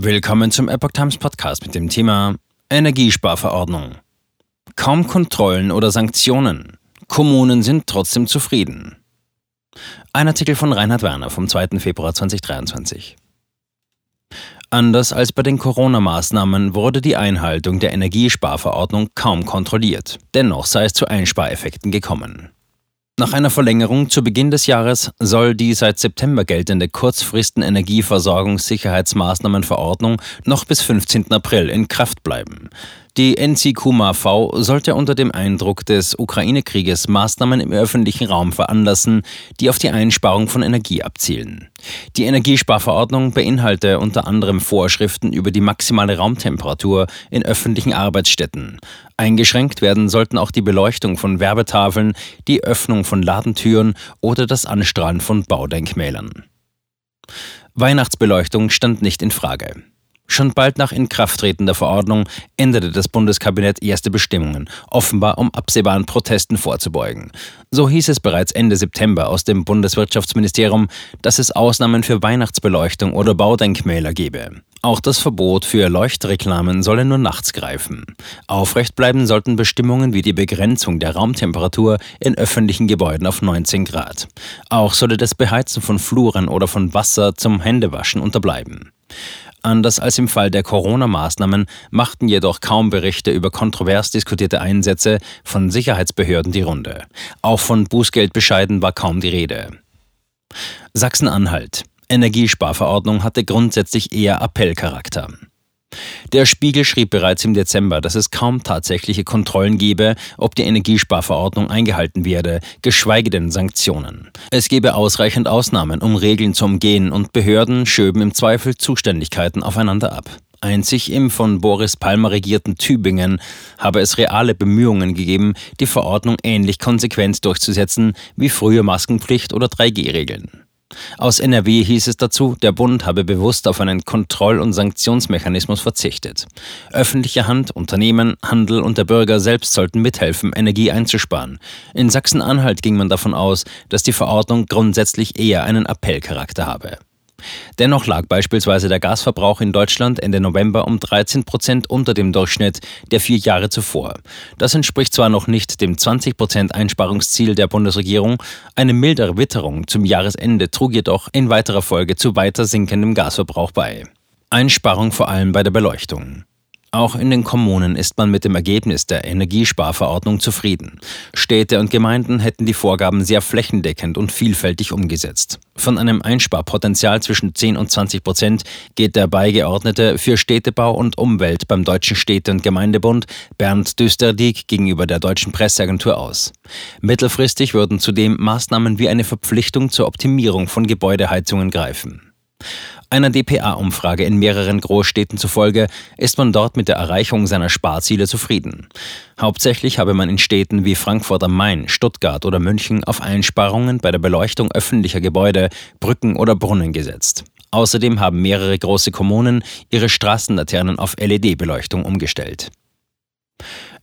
Willkommen zum Epoch Times Podcast mit dem Thema Energiesparverordnung. Kaum Kontrollen oder Sanktionen. Kommunen sind trotzdem zufrieden. Ein Artikel von Reinhard Werner vom 2. Februar 2023. Anders als bei den Corona-Maßnahmen wurde die Einhaltung der Energiesparverordnung kaum kontrolliert. Dennoch sei es zu Einspareffekten gekommen. Nach einer Verlängerung zu Beginn des Jahres soll die seit September geltende Kurzfristen Energieversorgungssicherheitsmaßnahmenverordnung noch bis 15. April in Kraft bleiben. Die NCQMAV sollte unter dem Eindruck des Ukraine-Krieges Maßnahmen im öffentlichen Raum veranlassen, die auf die Einsparung von Energie abzielen. Die Energiesparverordnung beinhalte unter anderem Vorschriften über die maximale Raumtemperatur in öffentlichen Arbeitsstätten. Eingeschränkt werden sollten auch die Beleuchtung von Werbetafeln, die Öffnung von Ladentüren oder das Anstrahlen von Baudenkmälern. Weihnachtsbeleuchtung stand nicht in Frage. Schon bald nach Inkrafttreten der Verordnung änderte das Bundeskabinett erste Bestimmungen, offenbar um absehbaren Protesten vorzubeugen. So hieß es bereits Ende September aus dem Bundeswirtschaftsministerium, dass es Ausnahmen für Weihnachtsbeleuchtung oder Baudenkmäler gebe. Auch das Verbot für Leuchtreklamen solle nur nachts greifen. Aufrecht bleiben sollten Bestimmungen wie die Begrenzung der Raumtemperatur in öffentlichen Gebäuden auf 19 Grad. Auch solle das Beheizen von Fluren oder von Wasser zum Händewaschen unterbleiben. Anders als im Fall der Corona-Maßnahmen machten jedoch kaum Berichte über kontrovers diskutierte Einsätze von Sicherheitsbehörden die Runde. Auch von Bußgeldbescheiden war kaum die Rede. Sachsen-Anhalt. Energiesparverordnung hatte grundsätzlich eher Appellcharakter. Der Spiegel schrieb bereits im Dezember, dass es kaum tatsächliche Kontrollen gebe, ob die Energiesparverordnung eingehalten werde, geschweige denn Sanktionen. Es gebe ausreichend Ausnahmen, um Regeln zu umgehen, und Behörden schöben im Zweifel Zuständigkeiten aufeinander ab. Einzig im von Boris Palmer regierten Tübingen habe es reale Bemühungen gegeben, die Verordnung ähnlich konsequent durchzusetzen wie frühe Maskenpflicht oder 3G-Regeln. Aus NRW hieß es dazu, der Bund habe bewusst auf einen Kontroll- und Sanktionsmechanismus verzichtet. Öffentliche Hand, Unternehmen, Handel und der Bürger selbst sollten mithelfen, Energie einzusparen. In Sachsen-Anhalt ging man davon aus, dass die Verordnung grundsätzlich eher einen Appellcharakter habe. Dennoch lag beispielsweise der Gasverbrauch in Deutschland Ende November um 13 Prozent unter dem Durchschnitt der vier Jahre zuvor. Das entspricht zwar noch nicht dem 20 Prozent Einsparungsziel der Bundesregierung, eine mildere Witterung zum Jahresende trug jedoch in weiterer Folge zu weiter sinkendem Gasverbrauch bei. Einsparung vor allem bei der Beleuchtung. Auch in den Kommunen ist man mit dem Ergebnis der Energiesparverordnung zufrieden. Städte und Gemeinden hätten die Vorgaben sehr flächendeckend und vielfältig umgesetzt. Von einem Einsparpotenzial zwischen 10 und 20 Prozent geht der Beigeordnete für Städtebau und Umwelt beim Deutschen Städte- und Gemeindebund Bernd Düsterdiek gegenüber der Deutschen Presseagentur aus. Mittelfristig würden zudem Maßnahmen wie eine Verpflichtung zur Optimierung von Gebäudeheizungen greifen. Einer dpa-Umfrage in mehreren Großstädten zufolge ist man dort mit der Erreichung seiner Sparziele zufrieden. Hauptsächlich habe man in Städten wie Frankfurt am Main, Stuttgart oder München auf Einsparungen bei der Beleuchtung öffentlicher Gebäude, Brücken oder Brunnen gesetzt. Außerdem haben mehrere große Kommunen ihre Straßenlaternen auf LED-Beleuchtung umgestellt.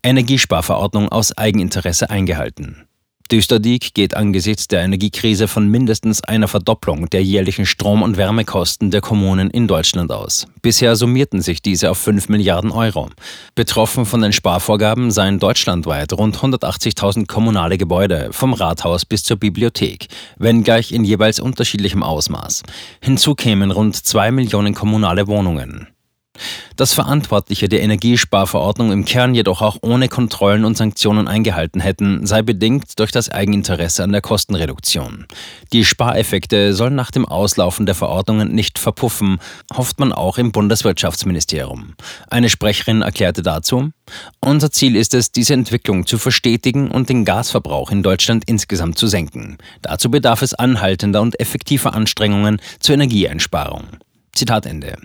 Energiesparverordnung aus Eigeninteresse eingehalten. Düsterdiek geht angesichts der Energiekrise von mindestens einer Verdopplung der jährlichen Strom- und Wärmekosten der Kommunen in Deutschland aus. Bisher summierten sich diese auf 5 Milliarden Euro. Betroffen von den Sparvorgaben seien deutschlandweit rund 180.000 kommunale Gebäude, vom Rathaus bis zur Bibliothek, wenngleich in jeweils unterschiedlichem Ausmaß. Hinzu kämen rund 2 Millionen kommunale Wohnungen. Dass Verantwortliche der Energiesparverordnung im Kern jedoch auch ohne Kontrollen und Sanktionen eingehalten hätten, sei bedingt durch das Eigeninteresse an der Kostenreduktion. Die Spareffekte sollen nach dem Auslaufen der Verordnungen nicht verpuffen, hofft man auch im Bundeswirtschaftsministerium. Eine Sprecherin erklärte dazu, unser Ziel ist es, diese Entwicklung zu verstetigen und den Gasverbrauch in Deutschland insgesamt zu senken. Dazu bedarf es anhaltender und effektiver Anstrengungen zur Energieeinsparung. Zitat Ende.